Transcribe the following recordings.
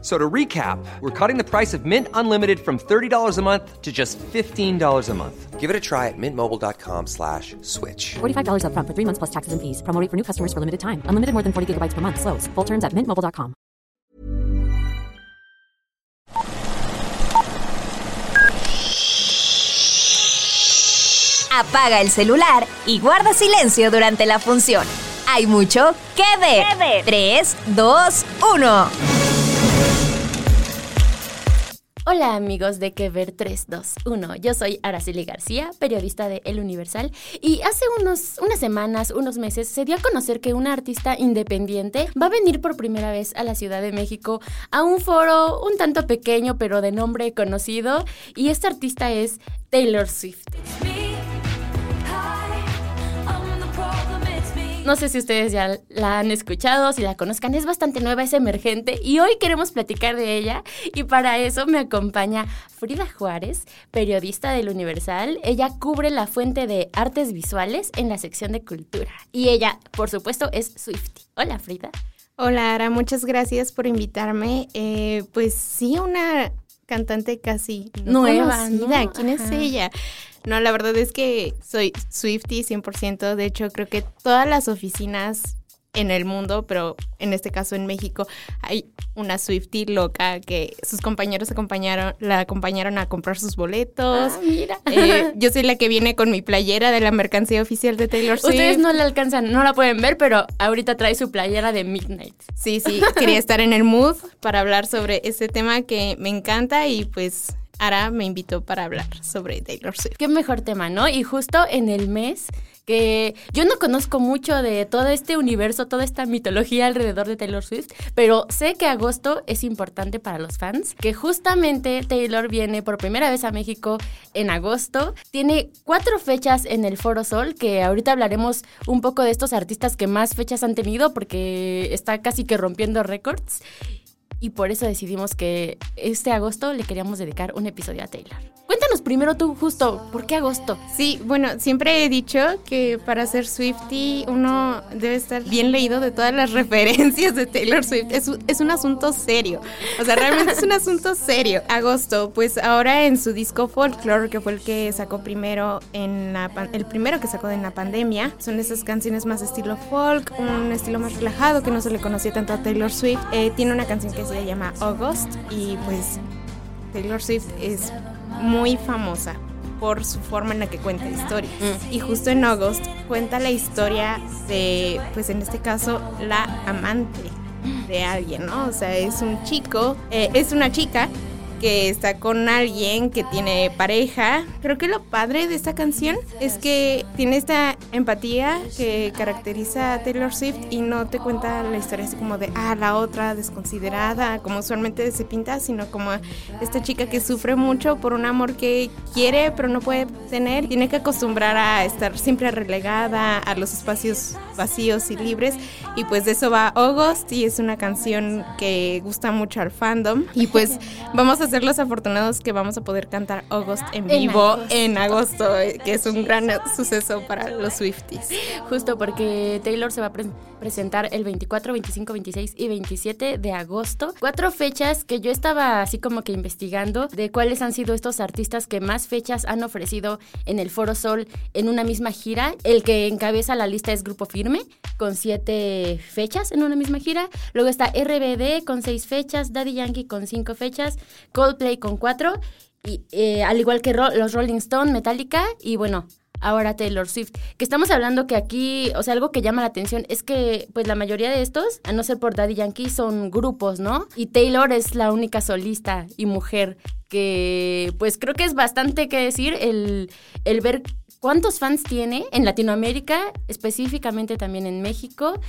So to recap, we're cutting the price of Mint Unlimited from $30 a month to just $15 a month. Give it a try at mintmobile.com slash switch. $45 upfront for three months plus taxes and fees. Promo rate for new customers for limited time. Unlimited more than 40 gigabytes per month. Slows. Full terms at mintmobile.com. Apaga el celular y guarda silencio durante la función. Hay mucho que ver. 3, 2, 1. Hola amigos de Que Ver 321. Yo soy Araceli García, periodista de El Universal, y hace unos, unas semanas, unos meses, se dio a conocer que una artista independiente va a venir por primera vez a la Ciudad de México a un foro un tanto pequeño, pero de nombre conocido, y esta artista es Taylor Swift. No sé si ustedes ya la han escuchado, si la conozcan, es bastante nueva, es emergente y hoy queremos platicar de ella y para eso me acompaña Frida Juárez, periodista del Universal. Ella cubre la fuente de artes visuales en la sección de cultura y ella, por supuesto, es Swifty. Hola Frida. Hola Ara, muchas gracias por invitarme. Eh, pues sí, una cantante casi nueva. ¿no? ¿Quién es ella? No, la verdad es que soy Swifty 100%. De hecho, creo que todas las oficinas en el mundo, pero en este caso en México, hay una Swifty loca que sus compañeros acompañaron, la acompañaron a comprar sus boletos. Ah, mira. Eh, yo soy la que viene con mi playera de la mercancía oficial de Taylor Swift. Ustedes no la alcanzan, no la pueden ver, pero ahorita trae su playera de Midnight. Sí, sí, quería estar en el mood para hablar sobre este tema que me encanta y pues Ara me invitó para hablar sobre Taylor Swift. Qué mejor tema, ¿no? Y justo en el mes que yo no conozco mucho de todo este universo, toda esta mitología alrededor de Taylor Swift, pero sé que agosto es importante para los fans, que justamente Taylor viene por primera vez a México en agosto, tiene cuatro fechas en el Foro Sol, que ahorita hablaremos un poco de estos artistas que más fechas han tenido, porque está casi que rompiendo récords y por eso decidimos que este agosto le queríamos dedicar un episodio a Taylor. Cuéntanos primero tú, justo, ¿por qué agosto? Sí, bueno, siempre he dicho que para ser Swifty uno debe estar bien leído de todas las referencias de Taylor Swift. Es, un asunto serio. O sea, realmente es un asunto serio. Agosto, pues ahora en su disco Folklore, que fue el que sacó primero en la, el primero que sacó en la pandemia, son esas canciones más estilo folk, un estilo más relajado que no se le conocía tanto a Taylor Swift. Eh, tiene una canción que se llama August y pues Taylor Swift es muy famosa por su forma en la que cuenta historias. Mm. Y justo en August cuenta la historia de, pues en este caso, la amante de alguien, ¿no? O sea, es un chico, eh, es una chica que está con alguien que tiene pareja. Creo que lo padre de esta canción es que tiene esta empatía que caracteriza a Taylor Swift y no te cuenta la historia así como de, ah, la otra desconsiderada, como usualmente se pinta, sino como esta chica que sufre mucho por un amor que quiere pero no puede tener. Tiene que acostumbrar a estar siempre relegada a los espacios vacíos y libres. Y pues de eso va August y es una canción que gusta mucho al fandom. Y pues vamos a ser los afortunados que vamos a poder cantar August en En vivo agosto. en agosto, que es un gran suceso para los Swifties. Justo porque Taylor se va a pre- presentar el 24, 25, 26 y 27 de agosto. Cuatro fechas que yo estaba así como que investigando de cuáles han sido estos artistas que más fechas han ofrecido en el Foro Sol en una misma gira. El que encabeza la lista es Grupo Firme, con siete fechas en una misma gira. Luego está RBD con seis fechas, Daddy Yankee con cinco fechas, Coldplay con cuatro. Y, eh, al igual que los Rolling Stone, Metallica y bueno, ahora Taylor Swift. Que estamos hablando que aquí, o sea, algo que llama la atención es que pues la mayoría de estos, a no ser por Daddy Yankee, son grupos, ¿no? Y Taylor es la única solista y mujer que pues creo que es bastante que decir el, el ver cuántos fans tiene en Latinoamérica, específicamente también en México,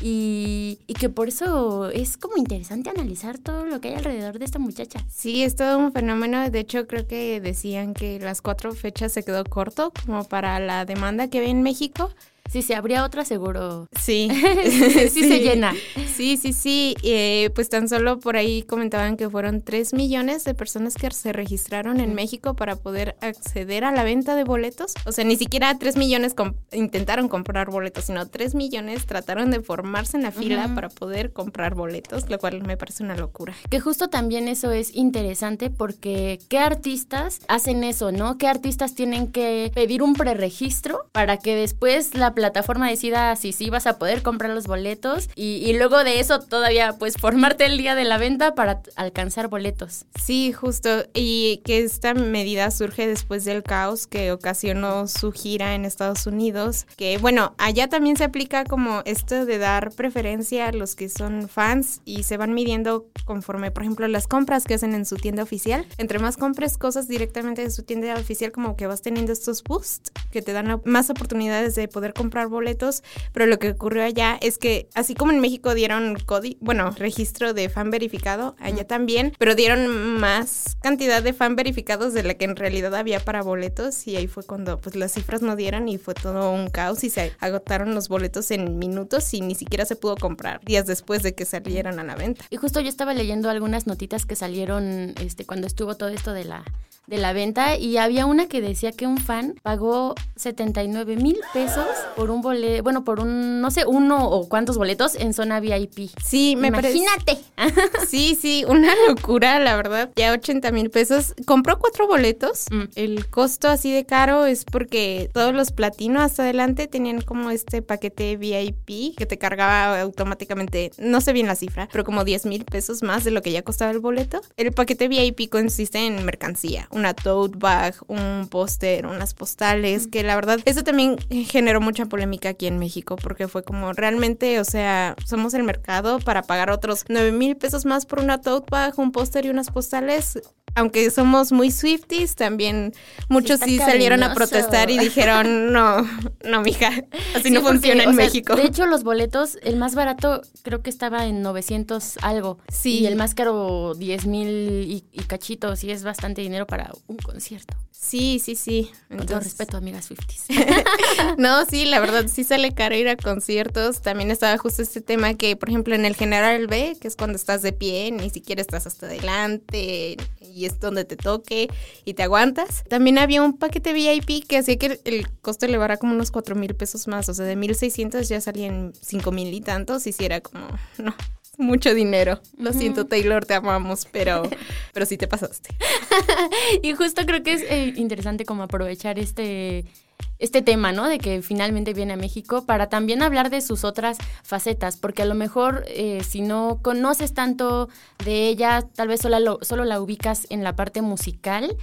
y, que por eso es como interesante analizar todo lo que hay alrededor de esta muchacha. Sí, es todo un fenómeno. De hecho, creo que decían que las cuatro fechas se quedó corto como para la demanda que ve en México. Sí, si habría otra seguro. Sí. sí, se llena. Sí, sí, sí. Eh, pues tan solo por ahí comentaban que fueron 3 millones de personas que se registraron en México para poder acceder a la venta de boletos. O sea, ni siquiera 3 millones intentaron comprar boletos, sino 3 millones trataron de formarse en la fila para poder comprar boletos, lo cual me parece una locura. Que justo también eso es interesante porque ¿qué artistas hacen eso, no? ¿Qué artistas tienen que pedir un preregistro para que después la plataforma decida si sí vas a poder comprar los boletos y, luego de eso todavía pues formarte el día de la venta para alcanzar boletos? Sí, justo. Y que esta medida surge después del caos que ocasionó su gira en Estados Unidos. Que bueno, allá también se aplica como esto de dar preferencia a los que son fans y se van midiendo conforme, por ejemplo, las compras que hacen en su tienda oficial. Entre más compres cosas directamente de su tienda oficial, como que vas teniendo estos boosts que te dan más oportunidades de poder comprar boletos. Pero lo que ocurrió allá es que, así como en México dieron código, bueno, registro de fan verificado, allá también, pero dieron más cantidad de fan verificados de la que en realidad había para boletos y ahí fue cuando pues las cifras no dieron y fue todo un caos y se agotaron los boletos en minutos y ni siquiera se pudo comprar días después de que salieran a la venta. Y justo yo estaba leyendo algunas notitas que salieron este, cuando estuvo todo esto de la, de la venta y había una que decía que un fan pagó 79 mil pesos por un boleto, bueno, por un, no sé, uno o cuántos boletos en zona VIP. Sí, me parece. Imagínate. Sí, sí, una locura, la verdad. Ya 80 mil pesos. Compró cuatro boletos. Mm. El costo así de caro es porque todos los platinos hasta adelante tenían como este paquete VIP que te cargaba automáticamente, no sé bien la cifra, pero como 10 mil pesos más de lo que ya costaba el boleto. El paquete VIP consiste en mercancía, una tote bag, un póster, unas postales, que la verdad, eso también generó mucha polémica aquí en México porque fue como realmente, o sea, somos el mercado para pagar otros 9 mil pesos más por una tote bag, un póster y unas postales. Aunque somos muy Swifties, también muchos sí, salieron a protestar y dijeron, no, no, mija, así Sí, no funciona en sea, México. De hecho, los boletos, el más barato creo que estaba en 900 algo. Sí. Y el más caro 10 mil y, y cachitos. Y es bastante dinero para un concierto. Sí, sí, sí. Con todo respeto, amigas Swifties. No, sí, la verdad sí sale caro ir a conciertos. También estaba justo este tema que, por ejemplo, en el General B, que es cuando estás de pie, ni siquiera estás hasta adelante y es donde te toque y te aguantas. También había un paquete VIP que hacía que el costo elevara como unos 4 mil pesos más. O sea, de 1600 ya salían 5 mil y tantos y si era como, no. Mucho dinero. Lo siento, Taylor, te amamos, pero, pero sí te pasaste. Y justo creo que es eh, interesante como aprovechar este, este tema, ¿no? De que finalmente viene a México para también hablar de sus otras facetas, porque a lo mejor eh, si no conoces tanto de ella, tal vez solo, lo- solo la ubicas en la parte musical,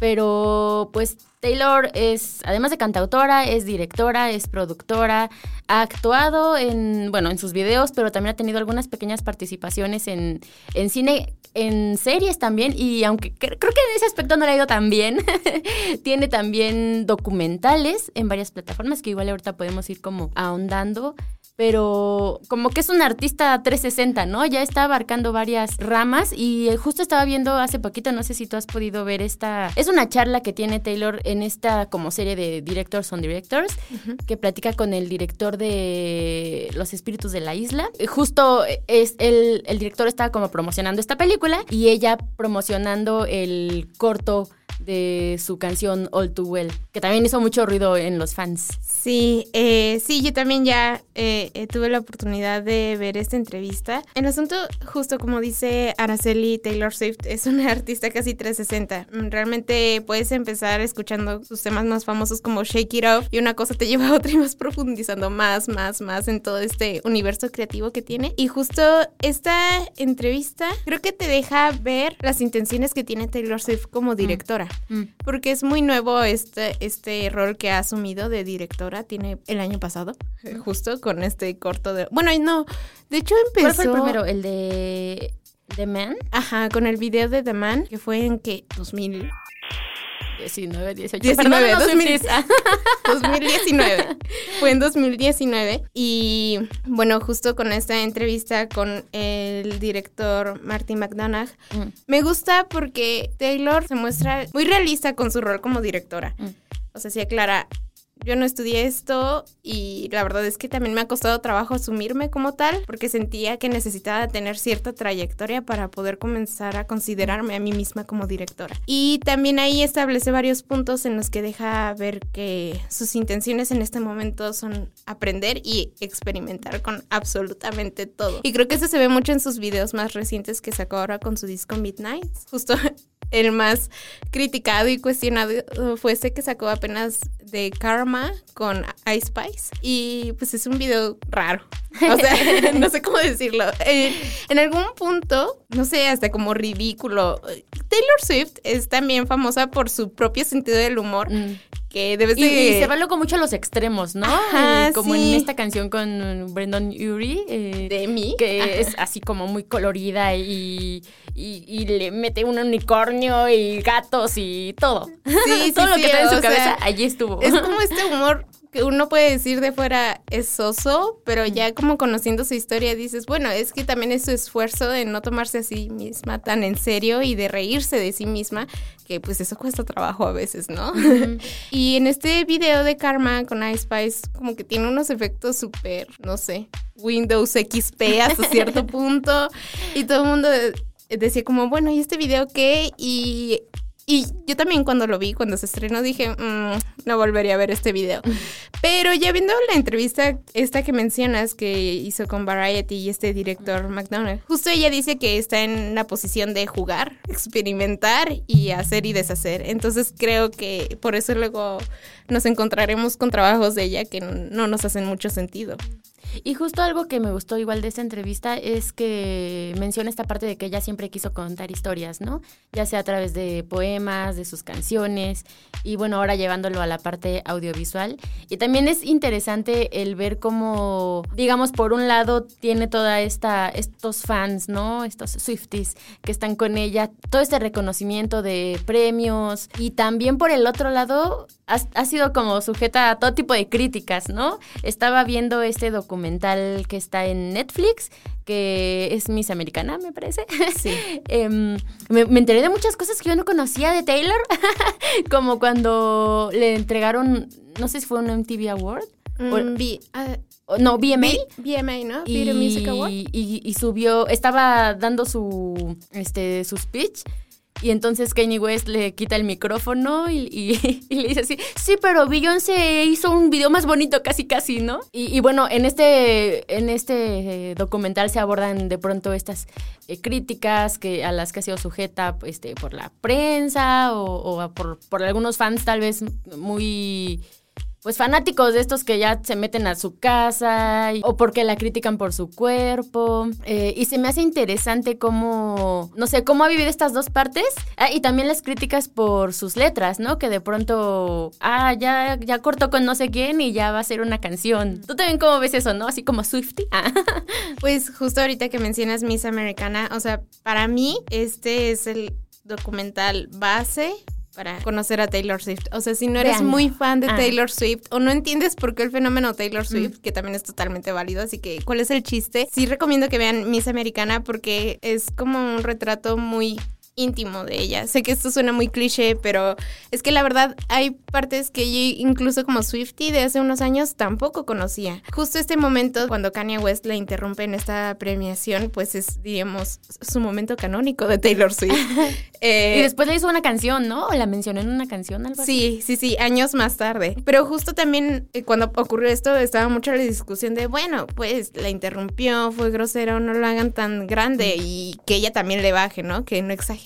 pero pues Taylor es, además de cantautora, es directora, es productora, ha actuado en, bueno, en sus videos, pero también ha tenido algunas pequeñas participaciones en, en cine, en series también, y aunque cre- creo que en ese aspecto no le ha ido tan bien, tiene también documentales en varias plataformas que igual ahorita podemos ir como ahondando. Pero como que es un artista 360, ¿no? Ya está abarcando varias ramas y eh, justo estaba viendo hace poquito, no sé si tú has podido ver esta, es una charla que tiene Taylor en esta como serie de Directors on Directors, que platica con el director de Los Espíritus de la Isla. Eh, Justo eh, es el, el director estaba como promocionando esta película y ella promocionando el corto de su canción All Too Well, que también hizo mucho ruido en los fans. Sí, eh, sí, yo también ya eh, eh, tuve la oportunidad de ver esta entrevista. El asunto, justo como dice Araceli Taylor Swift, es una artista casi 360. Mm, Realmente puedes empezar escuchando sus temas más famosos como Shake It Off y una cosa te lleva a otra y vas profundizando más, más, más en todo este universo creativo que tiene. Y justo esta entrevista creo que te deja ver las intenciones que tiene Taylor Swift como directora. Mm. Porque es muy nuevo este, este rol que ha asumido de directora. Tiene el año pasado, justo con este corto de. Bueno, no. De hecho, empezó. ¿Cuál fue el primero? ¿El de The Man? Ajá, con el video de The Man, que fue en que 2000. 19, 18. 19, Perdónanos, 2000. Swifties. Ah. 2019. Fue en 2019. Y bueno, justo con esta entrevista con el director Marty McDonagh, Mm. me gusta porque Taylor se muestra muy realista con su rol como directora. Mm. O sea, sí aclara, yo no estudié esto y la verdad es que también me ha costado trabajo asumirme como tal porque sentía que necesitaba tener cierta trayectoria para poder comenzar a considerarme a mí misma como directora. Y también ahí establece varios puntos en los que deja ver que sus intenciones en este momento son aprender y experimentar con absolutamente todo. Y creo que eso se ve mucho en sus videos más recientes que sacó ahora con su disco Midnight. Justo el más criticado y cuestionado fue ese que sacó apenas de Karma con Ice Spice. Y pues es un video raro. O sea, no sé cómo decirlo. Eh, en algún punto, no sé, hasta como ridículo. Taylor Swift es también famosa por su propio sentido del humor. Mm. Que debes Y, de... y se va loco mucho a los extremos, ¿no? Ajá, Eh, como sí. en esta canción con Brendan Urie. eh, de mí. que es así como muy colorida y, y, y le mete un unicornio y gatos y todo. Sí, todo sí, lo que sí, trae en su cabeza, sea, allí estuvo. Es como este humor que uno puede decir de fuera es soso, pero ya como conociendo su historia dices, bueno, es que también es su esfuerzo de no tomarse a sí misma tan en serio y de reírse de sí misma, que pues eso cuesta trabajo a veces, ¿no? y en este video de Karma con Ice Spice como que tiene unos efectos súper, no sé, Windows XP hasta cierto punto y todo el mundo decía como, bueno, ¿y este video qué? Y y yo también cuando lo vi, cuando se estrenó, dije, "Mm, no volvería a ver este video. Pero ya viendo la entrevista esta que mencionas que hizo con Variety y este director McDonald, justo ella dice que está en la posición de jugar, experimentar y hacer y deshacer. Entonces creo que por eso luego nos encontraremos con trabajos de ella que no nos hacen mucho sentido. Y justo algo que me gustó igual de esta entrevista es que menciona esta parte de que ella siempre quiso contar historias, ¿no? Ya sea a través de poemas, de sus canciones y bueno, ahora llevándolo a la parte audiovisual. Y también es interesante el ver cómo, digamos, por un lado tiene toda esta, estos fans, ¿no? Estos Swifties que están con ella, todo este reconocimiento de premios y también por el otro lado ha, sido como sujeta a todo tipo de críticas, ¿no? Estaba viendo este documental que está en Netflix, que es Miss Americana, me parece. Sí. Em, me, me enteré de muchas cosas que yo no conocía de Taylor, como cuando le entregaron, no sé si fue un MTV Award. o- Mm, vi- ah, o- no, BMA. vi- VMA, ¿no? Video Music Award. y, y subió, estaba dando su, este, su speech. Y entonces Kanye West le quita el micrófono y, le dice así, sí, pero Beyoncé hizo un video más bonito casi casi, ¿no? Y, bueno, en este, en este eh, documental se abordan de pronto estas eh, críticas que, a las que ha sido sujeta este, por la prensa o, por algunos fans tal vez muy pues fanáticos de estos que ya se meten a su casa o porque la critican por su cuerpo. Eh, y se me hace interesante cómo, no sé, cómo ha vivido estas dos partes. Ah, y también las críticas por sus letras, ¿no? Que de pronto, ah, ya, ya cortó con no sé quién y ya va a ser una canción. ¿Tú también cómo ves eso, no? Así como Swifty. Ah. Pues justo ahorita que mencionas Miss Americana, o sea, para mí este es el documental base para conocer a Taylor Swift. O sea, si no eres muy fan de Ah. Taylor Swift o no entiendes por qué el fenómeno Taylor Swift, que también es totalmente válido, así que ¿cuál es el chiste? Sí recomiendo que vean Miss Americana porque es como un retrato muy íntimo de ella. Sé que esto suena muy cliché, pero es que la verdad hay partes que yo incluso como Swifty de hace unos años tampoco conocía. Justo este momento cuando Kanye West la interrumpe en esta premiación, pues es, diríamos, su momento canónico de Taylor Swift. Eh, y después le hizo una canción, ¿no? O la mencionó en una canción, algo así. Sí, sí, sí, años más tarde. Pero justo también eh, cuando ocurrió esto estaba mucho la discusión de, bueno, pues la interrumpió, fue grosero, no lo hagan tan grande y que ella también le baje, ¿no? Que no exagere.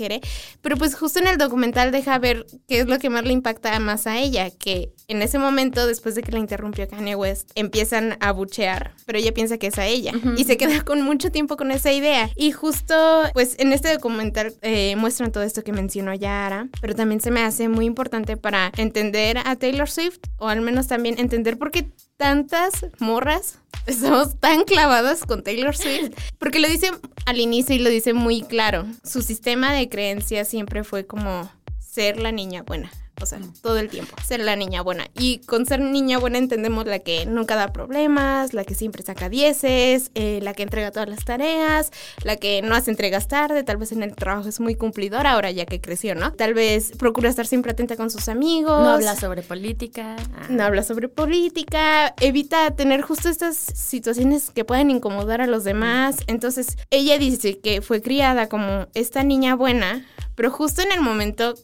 Pero pues justo en el documental deja ver qué es lo que más le impacta más a ella, que en ese momento, después de que la interrumpió Kanye West, empiezan a buchear, pero ella piensa que es a ella y se queda con mucho tiempo con esa idea. Y justo, pues en este documental eh, muestran todo esto que mencionó Yara, pero también se me hace muy importante para entender a Taylor Swift, o al menos también entender por qué tantas morras estamos tan clavadas con Taylor Swift, porque lo dice al inicio y lo dice muy claro. Su sistema de creencias siempre fue como ser la niña buena. O sea, todo el tiempo. Ser la niña buena. Y con ser niña buena entendemos la que nunca da problemas, la que siempre saca dieces, eh, la que entrega todas las tareas, la que no hace entregas tarde, tal vez en el trabajo es muy cumplidora ahora ya que creció, ¿no? Tal vez procura estar siempre atenta con sus amigos. No habla sobre política. Ah. No habla sobre política, evita tener justo estas situaciones que pueden incomodar a los demás. Entonces, ella dice que fue criada como esta niña buena, pero justo en el momento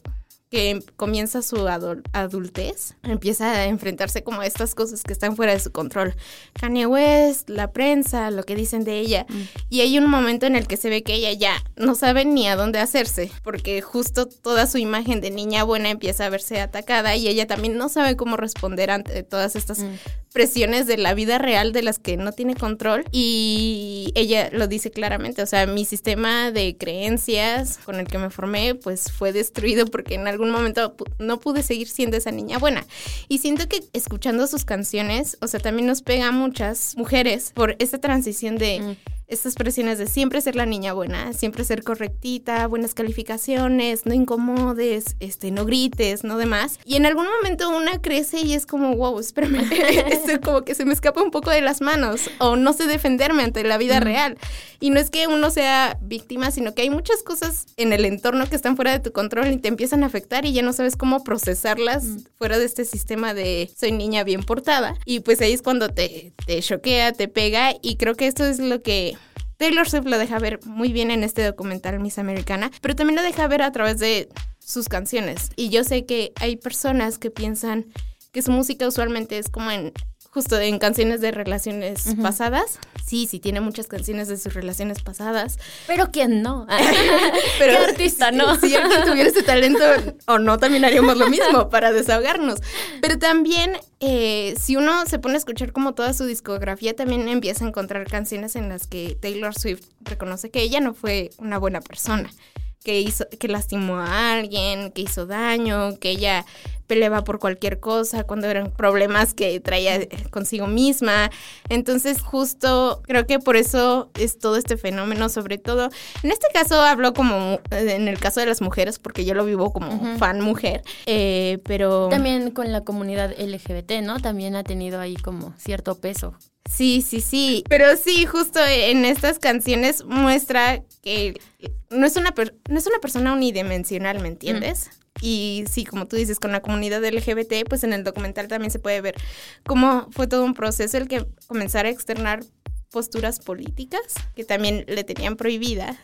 que comienza su adultez, empieza a enfrentarse como a estas cosas que están fuera de su control. Kanye West, la prensa, lo que dicen de ella. Mm. Y hay un momento en el que se ve que ella ya no sabe ni a dónde hacerse, porque justo toda su imagen de niña buena empieza a verse atacada y ella también no sabe cómo responder ante todas estas mm. presiones de la vida real de las que no tiene control. Y ella lo dice claramente, o sea, mi sistema de creencias con el que me formé, pues fue destruido porque en algún un momento no pude seguir siendo esa niña buena. Y siento que escuchando sus canciones, o sea, también nos pega a muchas mujeres por esta transición de... Mm estas presiones de siempre ser la niña buena, siempre ser correctita, buenas calificaciones, no incomodes, este, no grites, no demás. Y en algún momento una crece y es como, wow, espérame, esto como que se me escapa un poco de las manos o no sé defenderme ante la vida real. Y no es que uno sea víctima, sino que hay muchas cosas en el entorno que están fuera de tu control y te empiezan a afectar y ya no sabes cómo procesarlas fuera de este sistema de soy niña bien portada. Y pues ahí es cuando te, te choquea, te pega y creo que esto es lo que Taylor Swift lo deja ver muy bien en este documental Miss Americana, pero también lo deja ver a través de sus canciones. Y yo sé que hay personas que piensan que su música usualmente es como en justo en canciones de relaciones pasadas. Sí, sí, tiene muchas canciones de sus relaciones pasadas. Pero quién no. Pero ¿Qué artista no. Si, alguien tuviera ese talento o no, también haríamos lo mismo para desahogarnos. Pero también, eh, si uno se pone a escuchar como toda su discografía, también empieza a encontrar canciones en las que Taylor Swift reconoce que ella no fue una buena persona que hizo, que lastimó a alguien, que hizo daño, que ella peleaba por cualquier cosa, cuando eran problemas que traía consigo misma. Entonces, justo creo que por eso es todo este fenómeno, sobre todo. En este caso hablo como en el caso de las mujeres, porque yo lo vivo como fan mujer, eh, pero... También con la comunidad LGBT, ¿no? También ha tenido ahí como cierto peso. Sí, sí, sí. Pero sí, justo en estas canciones muestra que no es una, no es una persona unidimensional, ¿me entiendes? Y sí, como tú dices, con la comunidad LGBT, pues en el documental también se puede ver cómo fue todo un proceso el que comenzar a externar posturas políticas que también le tenían prohibida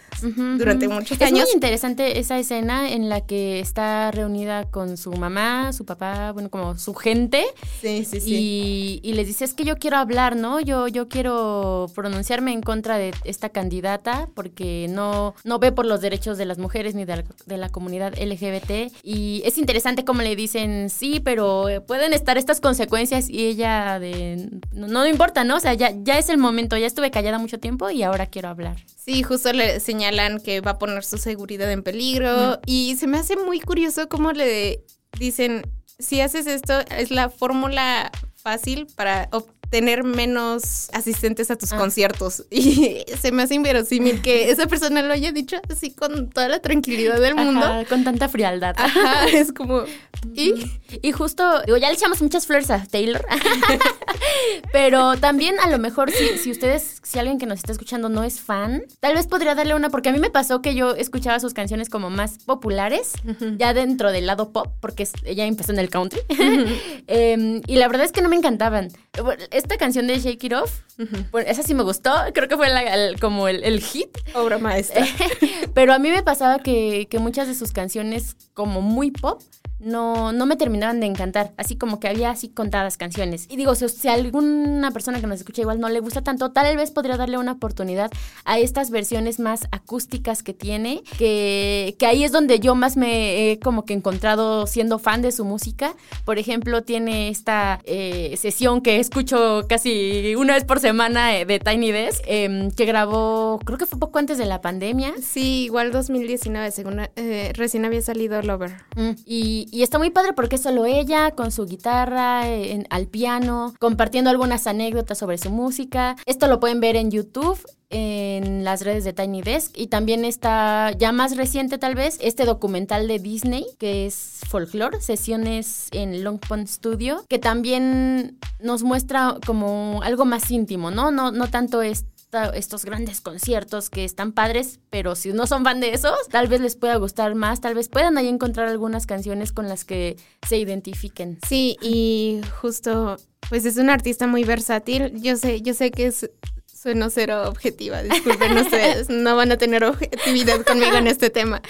durante muchos años. Es muy interesante esa escena en la que está reunida con su mamá, su papá, bueno, como su gente. Sí, sí, sí. Y, les dice, es que yo quiero hablar, ¿no? Yo, yo quiero pronunciarme en contra de esta candidata porque no, no ve por los derechos de las mujeres ni de la, comunidad LGBT. Y es interesante como le dicen, sí, pero pueden estar estas consecuencias y ella de, no, no importa, ¿no? O sea, ya, ya es el momento ya estuve callada mucho tiempo y ahora quiero hablar. Sí, justo le señalan que va a poner su seguridad en peligro y se me hace muy curioso cómo le dicen, si haces esto es la fórmula fácil para tener menos asistentes a tus ah. conciertos. Y se me hace inverosímil que esa persona lo haya dicho así con toda la tranquilidad del mundo. con tanta frialdad. Ajá, es como... ¿y? y justo, digo, ya le echamos muchas flores a Taylor. Pero también a lo mejor si, si ustedes, si alguien que nos está escuchando no es fan, tal vez podría darle una, porque a mí me pasó que yo escuchaba sus canciones como más populares, ya dentro del lado pop, porque ella empezó en el country. Em, y la verdad es que no me encantaban esta canción de Shake It Off, esa sí me gustó, creo que fue como el, hit. Obra maestra. Pero a mí me pasaba que, que muchas de sus canciones, como muy pop, no, no me terminaban de encantar. Así como que había así contadas canciones. Y digo, si, si, alguna persona que nos escucha igual no le gusta tanto, tal vez podría darle una oportunidad a estas versiones más acústicas que tiene, que, que ahí es donde yo más me he como que encontrado siendo fan de su música. Por ejemplo, tiene esta eh, sesión que escucho casi una vez por semana eh, de Tiny Desk, em, que grabó, creo que fue poco antes de la pandemia. Sí, igual 2019, según eh, recién había salido Lover. Mm, y, y está muy padre porque es solo ella con su guitarra, al piano, compartiendo algunas anécdotas sobre su música. Esto lo pueden ver en YouTube en las redes de Tiny Desk y también está ya más reciente tal vez este documental de Disney que es Folklore, sesiones en Long Pond Studio, que también nos muestra como algo más íntimo, ¿no? No, no tanto es estos grandes conciertos que están padres, pero si no son fan de esos, tal vez les pueda gustar más, tal vez puedan ahí encontrar algunas canciones con las que se identifiquen. Sí, y justo, pues es un artista muy versátil. Yo sé, yo sé que es Sueno cero objetiva, disculpen ustedes, no van a tener objetividad conmigo en este tema.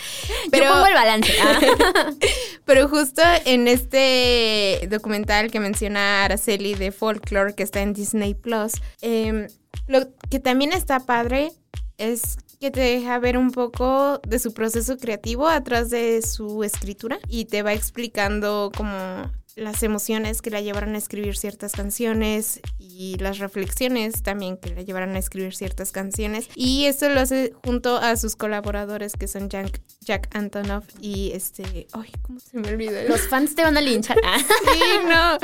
Pero, Yo pongo el balance. Ah. pero justo en este documental que menciona Araceli de Folklore, que está en Disney Plus, eh, lo que también está padre es que te deja ver un poco de su proceso creativo atrás de su escritura y te va explicando como las emociones que la llevaron a escribir ciertas canciones y las reflexiones también que la llevaron a escribir ciertas canciones. Y esto lo hace junto a sus colaboradores que son Jack, Jack Antonoff y este... Ay, ¿cómo se me olvidó? Los fans te van a linchar. sí, no.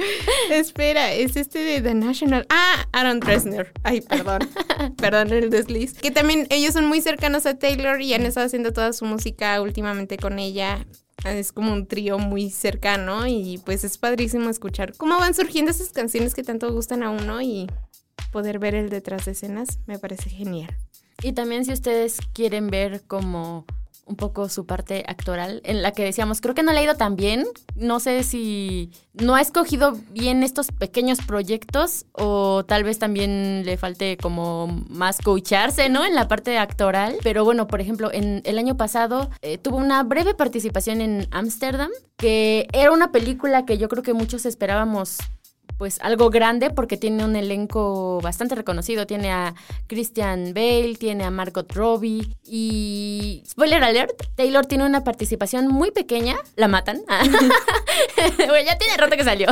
Espera, es este de The National. Ah, Aaron Dresner. Ay, perdón. perdón el desliz. Que también ellos son muy cercanos a Taylor y han estado haciendo toda su música últimamente con ella. Es como un trío muy cercano y pues es padrísimo escuchar cómo van surgiendo esas canciones que tanto gustan a uno y poder ver el detrás de escenas me parece genial. Y también si ustedes quieren ver como un poco su parte actoral, en la que decíamos, creo que no le ha ido tan bien, no sé si no ha escogido bien estos pequeños proyectos o tal vez también le falte como más coacharse, ¿no? En la parte actoral, pero bueno, por ejemplo, en el año pasado eh, tuvo una breve participación en Ámsterdam, que era una película que yo creo que muchos esperábamos pues algo grande porque tiene un elenco bastante reconocido. Tiene a Christian Bale, tiene a Margot Robbie y spoiler alert, Taylor tiene una participación muy pequeña, la matan. ya tiene rato que salió.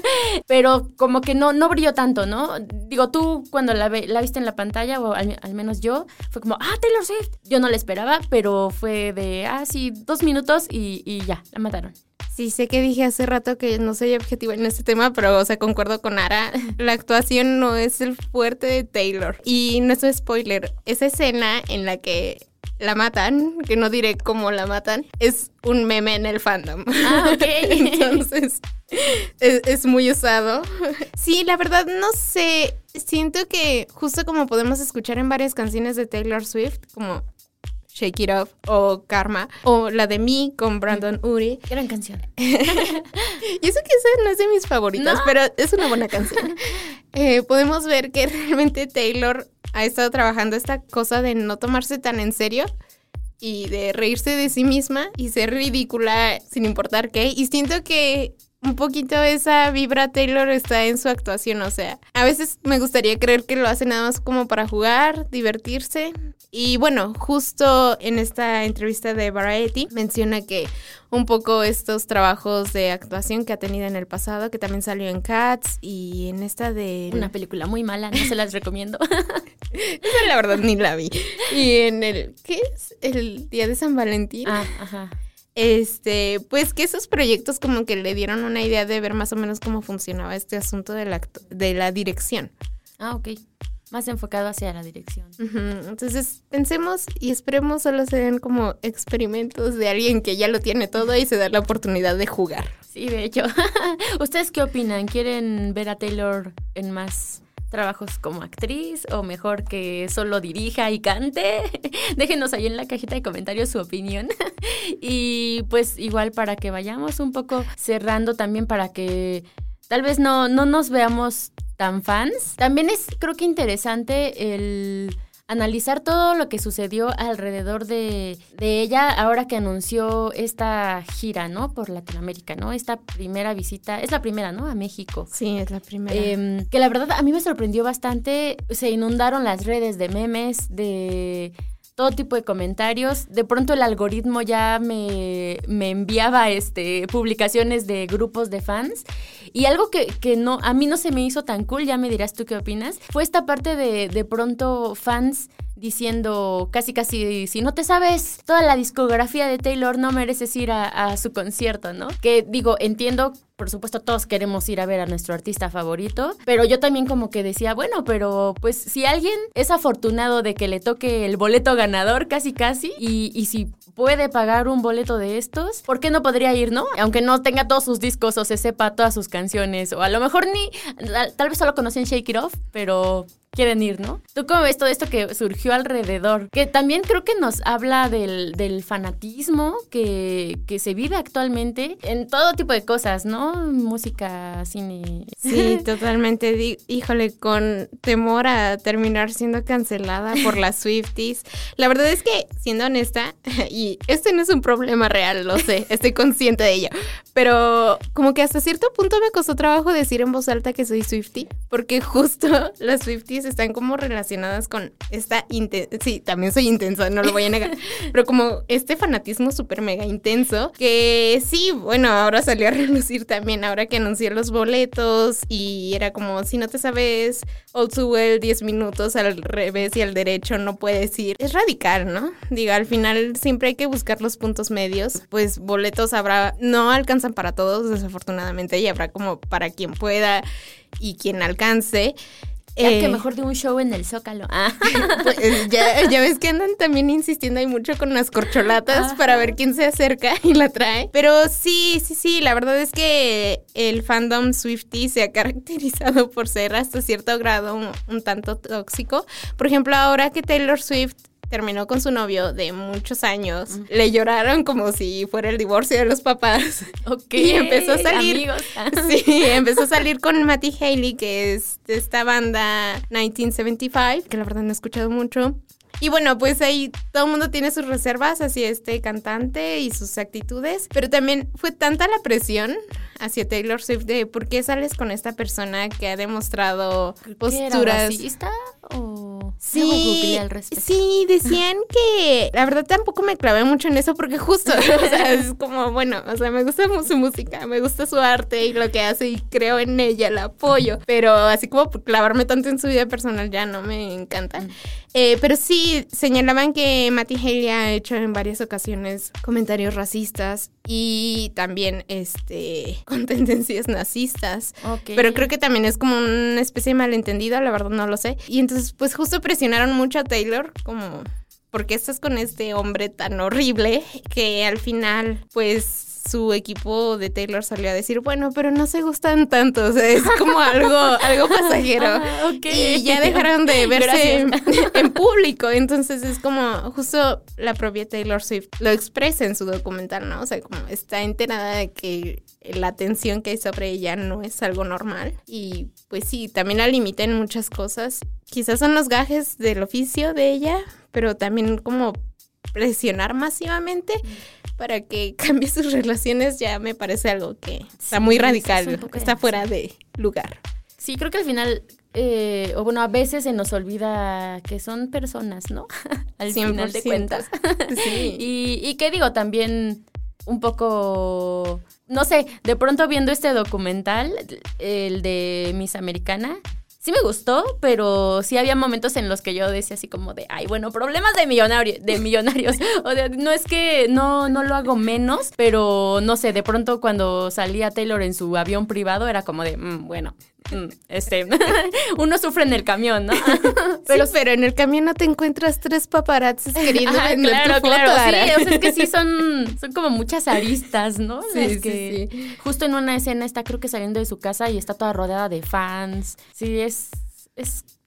Pero como que no no brilló tanto, ¿no? Digo, tú cuando la, la viste en la pantalla o al, menos yo, fue como, "Ah, Taylor Swift." Yo no la esperaba, pero fue de, "Ah, sí, dos minutos y, y ya, la mataron." Sí, sé que dije hace rato que no soy objetiva en este tema, pero, o sea, concuerdo con Ara. La actuación no es el fuerte de Taylor. Y no es spoiler. Esa escena en la que la matan, que no diré cómo la matan, es un meme en el fandom. Ah, ok. Entonces, es, es, muy usado. Sí, la verdad no sé. Siento que justo como podemos escuchar en varias canciones de Taylor Swift, como Shake It Off o Karma o la de Me con Brandon Uri. Gran canción. y eso que esa no es de mis favoritas, pero es una buena canción. Eh, podemos ver que realmente Taylor ha estado trabajando esta cosa de no tomarse tan en serio y de reírse de sí misma y ser ridícula sin importar qué. Y siento que un poquito esa vibra Taylor está en su actuación, o sea, a veces me gustaría creer que lo hace nada más como para jugar, divertirse. Y bueno, justo en esta entrevista de Variety menciona que un poco estos trabajos de actuación que ha tenido en el pasado, que también salió en Cats y en esta de... Una película muy mala, no se las recomiendo. Esa la verdad ni la vi. Y en el... ¿Qué es? El Día de San Valentín. Ah, ajá este, pues que esos proyectos como que le dieron una idea de ver más o menos cómo funcionaba este asunto de la, de la dirección. Ah, ok. Más enfocado hacia la dirección. Entonces, pensemos y esperemos solo sean como experimentos de alguien que ya lo tiene todo y se da la oportunidad de jugar. Sí, de hecho. ¿Ustedes qué opinan? ¿Quieren ver a Taylor en más trabajos como actriz o mejor que solo dirija y cante. Déjenos ahí en la cajita de comentarios su opinión. y pues igual para que vayamos un poco cerrando también para que tal vez no, no nos veamos tan fans. También es creo que interesante el analizar todo lo que sucedió alrededor de, ella ahora que anunció esta gira, ¿no? Por Latinoamérica, ¿no? Esta primera visita, es la primera, ¿no? A México. Sí, es la primera. Em, que la verdad a mí me sorprendió bastante, se inundaron las redes de memes, de todo tipo de comentarios. De pronto el algoritmo ya me, me enviaba este, publicaciones de grupos de fans. Y algo que, que, no, a mí no se me hizo tan cool, ya me dirás tú qué opinas, fue esta parte de de pronto fans diciendo casi casi, si no te sabes toda la discografía de Taylor, no mereces ir a, su concierto, ¿no? Que digo, entiendo por supuesto todos queremos ir a ver a nuestro artista favorito, pero yo también como que decía, bueno, pero pues si alguien es afortunado de que le toque el boleto ganador casi casi y, y si puede pagar un boleto de estos, ¿por qué no podría ir, no? Aunque no tenga todos sus discos o se sepa todas sus canciones o a lo mejor ni, tal vez solo conocen Shake It Off, pero quieren ir, ¿no? ¿Tú cómo ves todo esto que surgió alrededor? Que también creo que nos habla del, del fanatismo que, que, se vive actualmente en todo tipo de cosas, ¿no? Música, cine. Sí, totalmente. Híjole, con temor a terminar siendo cancelada por las Swifties. La verdad es que, siendo honesta, y este no es un problema real, lo sé, estoy consciente de ello, pero como que hasta cierto punto me costó trabajo decir en voz alta que soy Swiftie, porque justo las Swifties están como relacionadas con esta intensa, sí, también soy intensa, no lo voy a negar, pero como este fanatismo súper mega intenso, que sí, bueno, ahora salió a relucir también, ahora que anuncié los boletos y era como, si no te sabes Old to Well 10 minutos al revés y al derecho, no puedes ir. Es radical, ¿no? Diga, al final siempre hay que buscar los puntos medios, pues boletos habrá, no alcanzan para todos, desafortunadamente, y habrá como para quien pueda y quien alcance. Ya que eh, mejor de un show en el Zócalo. Ah. Pues, ya, ya, ves que andan también insistiendo ahí mucho con las corcholatas para ver quién se acerca y la trae. Pero sí, sí, sí, la verdad es que el fandom Swifty se ha caracterizado por ser hasta cierto grado un tanto tóxico. Por ejemplo, ahora que Taylor Swift terminó con su novio de muchos años. Le lloraron como si fuera el divorcio de los papás. Ok. Y empezó a salir. Sí, empezó a salir con Matty Haley, que es de esta banda 1975, que la verdad no he escuchado mucho. Y bueno, pues ahí todo el mundo tiene sus reservas hacia este cantante y sus actitudes, pero también fue tanta la presión hacia Taylor Swift de por qué sales con esta persona que ha demostrado posturas. ¿Era o sí, sí, decían que la verdad tampoco me clavé mucho en eso porque justo, o sea, es como, bueno, o sea, me gusta su música, me gusta su arte y lo que hace y creo en ella, la apoyo, pero así como clavarme tanto en su vida personal ya no me encanta. Mm. Eh, pero sí señalaban que Matty Haley ha hecho en varias ocasiones comentarios racistas y también este con tendencias nazistas. Pero creo que también es como una especie de malentendido, la verdad no lo sé. Y entonces pues justo presionaron mucho a Taylor como ¿por qué estás con este hombre tan horrible que al final pues su equipo de Taylor salió a decir, bueno, pero no se gustan tanto, o sea, es como algo, algo pasajero. Ah, y ya dejaron de verse en, público, entonces es como justo la propia Taylor Swift lo expresa en su documental, ¿no? O sea, como está enterada de que la atención que hay sobre ella no es algo normal y pues sí, también la limita en muchas cosas. Quizás son los gajes del oficio de ella, pero también como presionar masivamente para que cambie sus relaciones ya me parece algo que está muy radical, está fuera de lugar. Sí, creo que al final, eh, o bueno, a veces se nos olvida que son personas, ¿no? al final de cuentas. sí. y, y qué digo, también un poco, no sé, de pronto viendo este documental, el de Miss Americana, sí me gustó, pero sí había momentos en los que yo decía así como de, ay, bueno, problemas de, millonario, de millonarios. o sea, no es que no, no lo hago menos, pero no sé, de pronto cuando salía Taylor en su avión privado era como de, mm, bueno, este, uno sufre en el camión, ¿no? pero, pero en el camión no te encuentras tres paparazzis queriendo vender claro, tu foto, claro, sí, o sea, es que sí son, son como muchas aristas, ¿no? Sí, que sí, Justo en una escena está creo que saliendo de su casa y está toda rodeada de fans. Sí, es,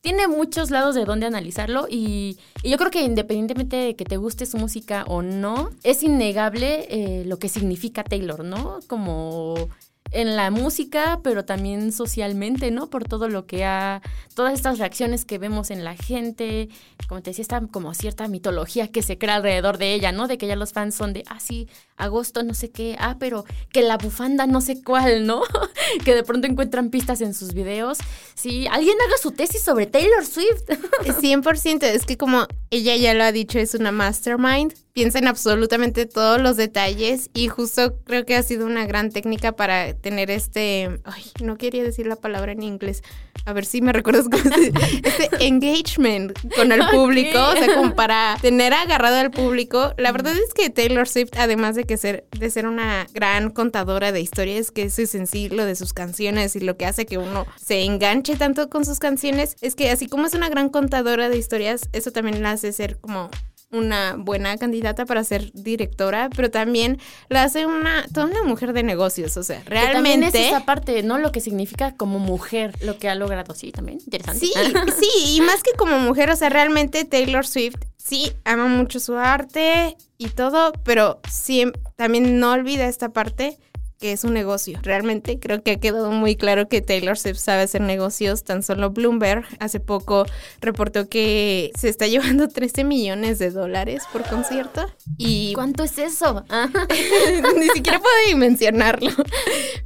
tiene muchos lados de donde analizarlo y, yo creo que independientemente de que te guste su música o no, es innegable eh, lo que significa Taylor, ¿no? Como en la música, pero también socialmente, ¿no? Por todo lo que ha, todas estas reacciones que vemos en la gente, como te decía, está como cierta mitología que se crea alrededor de ella, ¿no? De que ya los fans son de, ah, sí, agosto no sé qué, ah, pero que la bufanda no sé cuál, ¿no? que de pronto encuentran pistas en sus videos. Sí, alguien haga su tesis sobre Taylor Swift. 100%, es que como ella ya lo ha dicho, es una mastermind piensa en absolutamente todos los detalles y justo creo que ha sido una gran técnica para tener este, ay, no quería decir la palabra en inglés, a ver si me recuerdas este engagement con el público, o sea, como para tener agarrado al público. La verdad es que Taylor Swift, además de que ser de ser una gran contadora de historias, que eso es en sí lo de sus canciones y lo que hace que uno se enganche tanto con sus canciones, es que así como es una gran contadora de historias, eso también la hace ser como una buena candidata para ser directora, pero también la hace una toda una mujer de negocios, o sea, realmente es esa parte, ¿no? Lo que significa como mujer, lo que ha logrado, sí, también interesante. Sí, sí, y más que como mujer, o sea, realmente Taylor Swift sí ama mucho su arte y todo, pero sí también no olvida esta parte que es un negocio. Realmente creo que ha quedado muy claro que Taylor Swift sabe hacer negocios. Tan solo Bloomberg hace poco reportó que se está llevando 13 millones de dólares por concierto. ¿Y cuánto es eso? Ni siquiera puedo mencionarlo.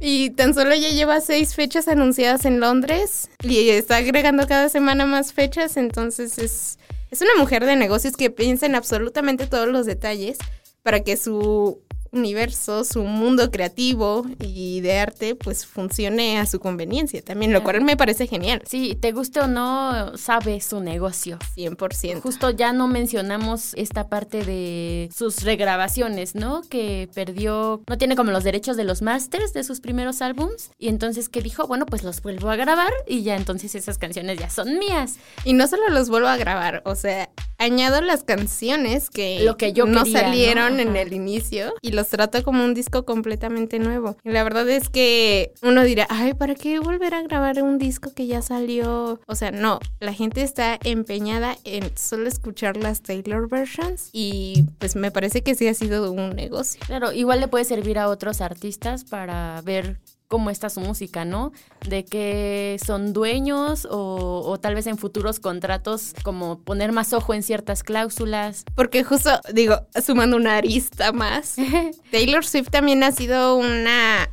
Y tan solo ya lleva seis fechas anunciadas en Londres y está agregando cada semana más fechas. Entonces es, es una mujer de negocios que piensa en absolutamente todos los detalles para que su universo, su mundo creativo y de arte, pues funcione a su conveniencia también, lo cual me parece genial. Sí, te guste o no, sabe su negocio. 100%. Justo ya no mencionamos esta parte de sus regrabaciones, ¿no? Que perdió, no tiene como los derechos de los masters de sus primeros álbums y entonces que dijo, bueno, pues los vuelvo a grabar y ya entonces esas canciones ya son mías. Y no solo los vuelvo a grabar, o sea, añado las canciones que, Lo que yo no quería, salieron ¿no? en el inicio y los trato como un disco completamente nuevo. Y la verdad es que uno dirá, ay, ¿para qué volver a grabar un disco que ya salió? O sea, no, la gente está empeñada en solo escuchar las Taylor versions y pues me parece que sí ha sido un negocio. Claro, igual le puede servir a otros artistas para ver cómo está su música, ¿no? De que son dueños o, o tal vez en futuros contratos como poner más ojo en ciertas cláusulas. Porque justo, digo, sumando una arista más, Taylor Swift también ha sido una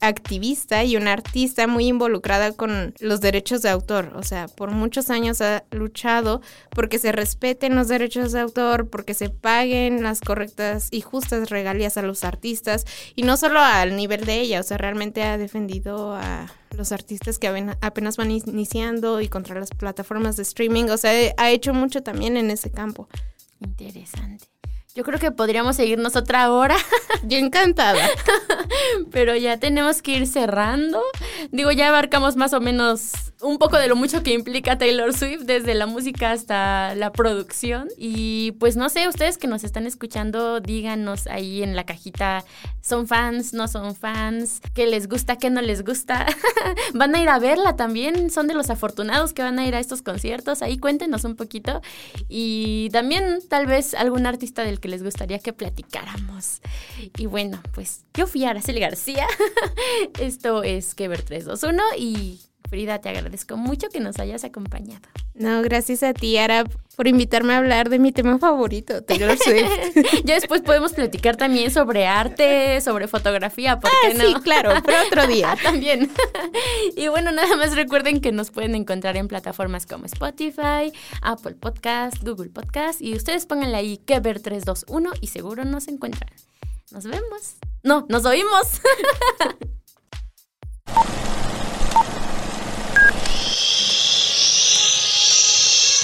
activista y una artista muy involucrada con los derechos de autor. O sea, por muchos años ha luchado porque se respeten los derechos de autor, porque se paguen las correctas y justas regalías a los artistas. Y no solo al nivel de ella, o sea, realmente ha defendido a los artistas que apenas van iniciando y contra las plataformas de streaming. O sea, ha hecho mucho también en ese campo. Interesante. Yo creo que podríamos seguirnos otra hora, Yo encantada. pero ya tenemos que ir cerrando. Digo, ya abarcamos más o menos un poco de lo mucho que implica Taylor Swift, desde la música hasta la producción. Y pues no sé, ustedes que nos están escuchando, díganos ahí en la cajita, ¿son fans? ¿No son fans? ¿Qué les gusta? ¿Qué no les gusta? ¿Van a ir a verla también? ¿Son de los afortunados que van a ir a estos conciertos? Ahí cuéntenos un poquito. Y también tal vez algún artista del que les gustaría que platicáramos. Y bueno, pues yo fui Araceli García. Esto es Keber 321 y Frida, te agradezco mucho que nos hayas acompañado. No, gracias a ti, Ara, por invitarme a hablar de mi tema favorito, Taylor Swift. ya después podemos platicar también sobre arte, sobre fotografía, ¿por qué Ah, no? sí, claro, pero otro día. También. y bueno, nada más recuerden que nos pueden encontrar en plataformas como Spotify, Apple Podcast, Google Podcast y ustedes pónganle ahí que ver 321 y seguro nos encuentran. Nos vemos. No, nos oímos.